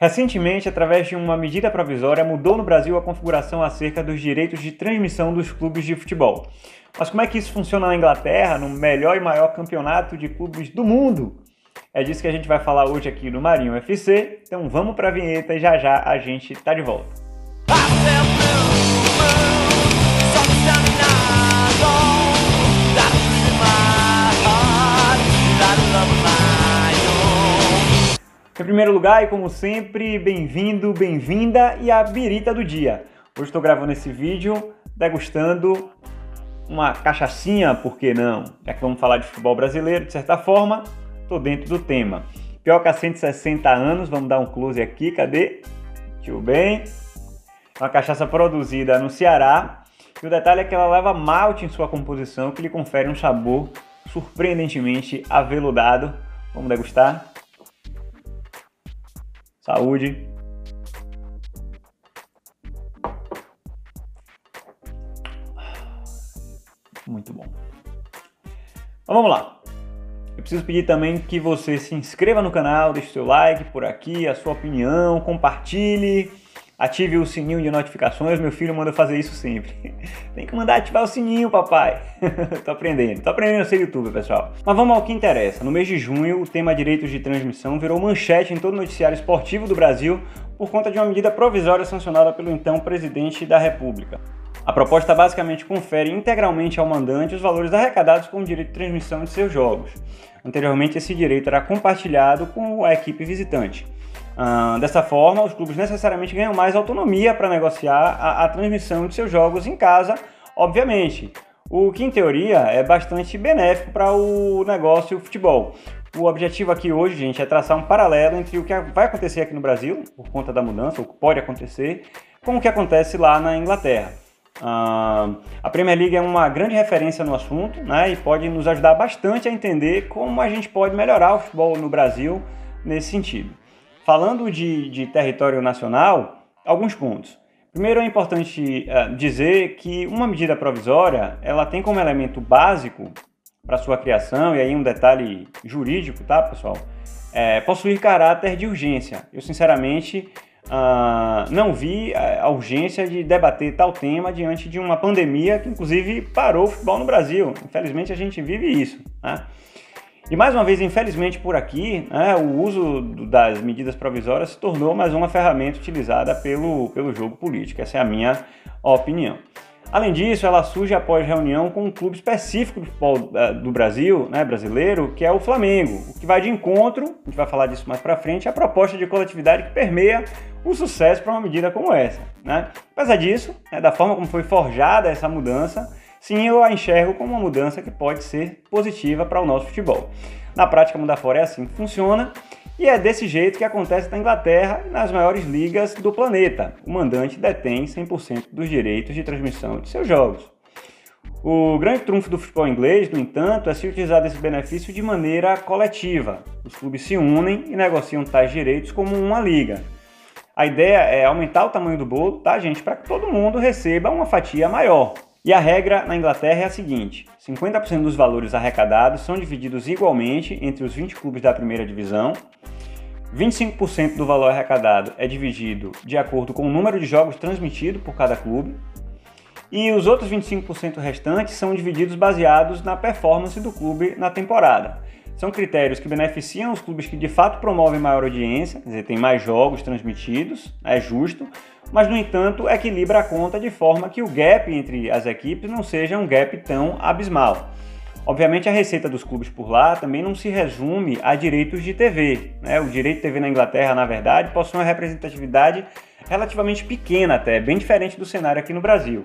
Recentemente, através de uma medida provisória, mudou no Brasil a configuração acerca dos direitos de transmissão dos clubes de futebol. Mas como é que isso funciona na Inglaterra, no melhor e maior campeonato de clubes do mundo? É disso que a gente vai falar hoje aqui no Marinho FC. Então vamos para a vinheta e já já a gente tá de volta. Em primeiro lugar, e como sempre, bem-vindo, bem-vinda e a birita do dia. Hoje estou gravando esse vídeo degustando uma cachaçinha, por que não? Já que vamos falar de futebol brasileiro, de certa forma, estou dentro do tema. Pioca 160 anos, vamos dar um close aqui, cadê? Tio bem. Uma cachaça produzida no Ceará. E o detalhe é que ela leva malte em sua composição, que lhe confere um sabor surpreendentemente aveludado. Vamos degustar? Saúde. Muito bom. Então vamos lá. Eu preciso pedir também que você se inscreva no canal, deixe seu like por aqui, a sua opinião, compartilhe Ative o sininho de notificações, meu filho manda fazer isso sempre. Tem que mandar ativar o sininho, papai. tô aprendendo, tô aprendendo a ser youtuber, pessoal. Mas vamos ao que interessa. No mês de junho, o tema direitos de transmissão virou manchete em todo o noticiário esportivo do Brasil por conta de uma medida provisória sancionada pelo então presidente da República. A proposta basicamente confere integralmente ao mandante os valores arrecadados com o direito de transmissão de seus jogos. Anteriormente, esse direito era compartilhado com a equipe visitante. Uh, dessa forma, os clubes necessariamente ganham mais autonomia para negociar a, a, transmissão de seus jogos em casa, obviamente. O que, em teoria, é bastante benéfico para o negócio o futebol. O objetivo aqui hoje, gente, é traçar um paralelo entre o que vai acontecer aqui no Brasil, por conta da mudança, ou que pode acontecer, com o que acontece lá na Inglaterra. Uh, a Premier League é uma grande referência no assunto né, e pode nos ajudar bastante a entender como a gente pode melhorar o futebol no Brasil nesse sentido. Falando de, de território nacional, alguns pontos. Primeiro é importante uh, dizer que uma medida provisória ela tem como elemento básico para sua criação, e aí um detalhe jurídico, tá, pessoal? É, possuir caráter de urgência. Eu, sinceramente, uh, não vi a urgência de debater tal tema diante de uma pandemia que, inclusive, parou o futebol no Brasil. Infelizmente, a gente vive isso. Né? E mais uma vez, infelizmente por aqui, né, o uso das medidas provisórias se tornou mais uma ferramenta utilizada pelo, pelo jogo político. Essa é a minha opinião. Além disso, ela surge após reunião com um clube específico do futebol eh, do Brasil, né, brasileiro, que é o Flamengo, o que vai de encontro, a gente vai falar disso mais para frente, a proposta de coletividade que permeia o sucesso para uma medida como essa. Né? Apesar disso, né, da forma como foi forjada essa mudança, Sim, eu a enxergo como uma mudança que pode ser positiva para o nosso futebol. Na prática, mudar fora é assim que funciona e é desse jeito que acontece na Inglaterra e nas maiores ligas do planeta. O mandante detém 100% dos direitos de transmissão de seus jogos. O grande trunfo do futebol inglês, no entanto, é se utilizar desse benefício de maneira coletiva. Os clubes se unem e negociam tais direitos como uma liga. A ideia é aumentar o tamanho do bolo, tá, gente, para que todo mundo receba uma fatia maior. E a regra na Inglaterra é a seguinte: 50% dos valores arrecadados são divididos igualmente entre os 20 clubes da primeira divisão. 25% do valor arrecadado é dividido de acordo com o número de jogos transmitidos por cada clube. E os outros 25% restantes são divididos baseados na performance do clube na temporada. São critérios que beneficiam os clubes que de fato promovem maior audiência, quer dizer, tem mais jogos transmitidos, é justo, mas no entanto equilibra a conta de forma que o gap entre as equipes não seja um gap tão abismal. Obviamente a receita dos clubes por lá também não se resume a direitos de TV. Né? O direito de TV na Inglaterra, na verdade, possui uma representatividade relativamente pequena até, bem diferente do cenário aqui no Brasil.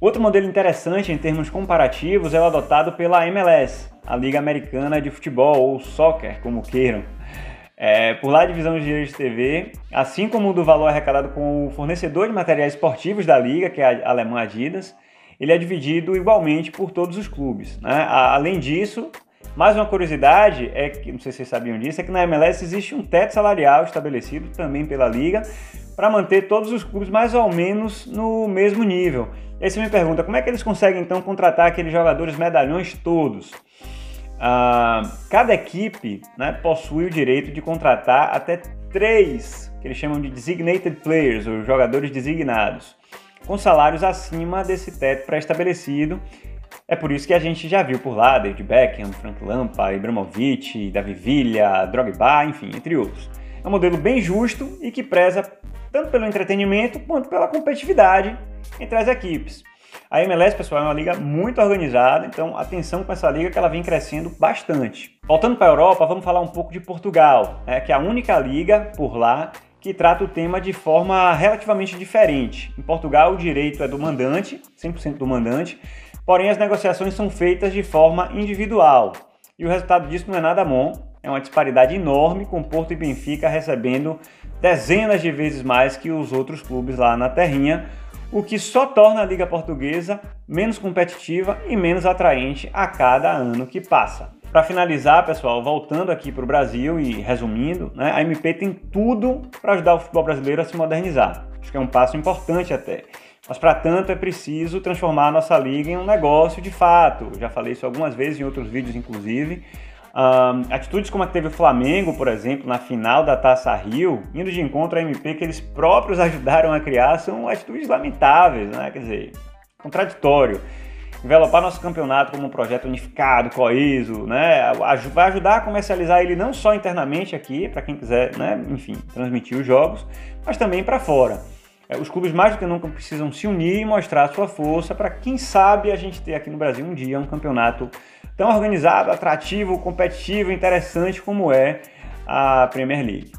Outro modelo interessante em termos comparativos é o adotado pela MLS, a Liga Americana de Futebol, ou Soccer, como queiram. É, por lá, a divisão de direitos de TV, assim como o do valor arrecadado com o fornecedor de materiais esportivos da liga, que é a alemã Adidas, ele é dividido igualmente por todos os clubes. Né? Além disso, mais uma curiosidade, é que, não sei se vocês sabiam disso, é que na MLS existe um teto salarial estabelecido também pela liga para manter todos os clubes mais ou menos no mesmo nível. E aí você me pergunta, como é que eles conseguem então contratar aqueles jogadores medalhões todos? Ah, cada equipe né, possui o direito de contratar até três que eles chamam de designated players, ou jogadores designados, com salários acima desse teto pré-estabelecido. É por isso que a gente já viu por lá David Beckham, Frank Lampa, Ibrahimovic, Davi Villa, Drogba, enfim, entre outros. É um modelo bem justo e que preza tanto pelo entretenimento quanto pela competitividade entre as equipes. A MLS, pessoal, é uma liga muito organizada, então atenção com essa liga que ela vem crescendo bastante. Voltando para a Europa, vamos falar um pouco de Portugal, né, que é a única liga por lá que trata o tema de forma relativamente diferente. Em Portugal, o direito é do mandante, 100% do mandante, porém as negociações são feitas de forma individual. E o resultado disso não é nada bom, é uma disparidade enorme, com Porto e Benfica recebendo dezenas de vezes mais que os outros clubes lá na terrinha, o que só torna a Liga Portuguesa menos competitiva e menos atraente a cada ano que passa. Para finalizar, pessoal, voltando aqui para o Brasil e resumindo, né, a MP tem tudo para ajudar o futebol brasileiro a se modernizar. Acho que é um passo importante até. Mas para tanto é preciso transformar a nossa liga em um negócio de fato. Já falei isso algumas vezes em outros vídeos, inclusive. Um, atitudes como a que teve o Flamengo, por exemplo, na final da Taça Rio, indo de encontro à MP que eles próprios ajudaram a criar, são atitudes lamentáveis, né? Quer dizer, contraditório. Envelopar nosso campeonato como um projeto unificado, coeso, né? Vai ajudar a comercializar ele não só internamente aqui, para quem quiser, né? Enfim, transmitir os jogos, mas também para fora. É, os clubes mais do que nunca precisam se unir e mostrar sua força para, quem sabe, a gente ter aqui no Brasil um dia um campeonato tão organizado, atrativo, competitivo, interessante como é a Premier League.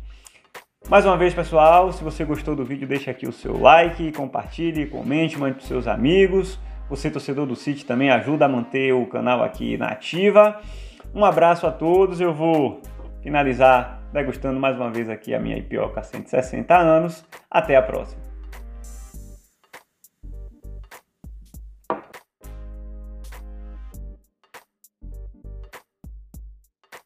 Mais uma vez, pessoal, se você gostou do vídeo, deixe aqui o seu like, compartilhe, comente, mande para os seus amigos. Você, torcedor do City, também ajuda a manter o canal aqui na ativa. Um abraço a todos. Eu vou finalizar degustando mais uma vez aqui a minha Ipioca 160 anos. Até a próxima.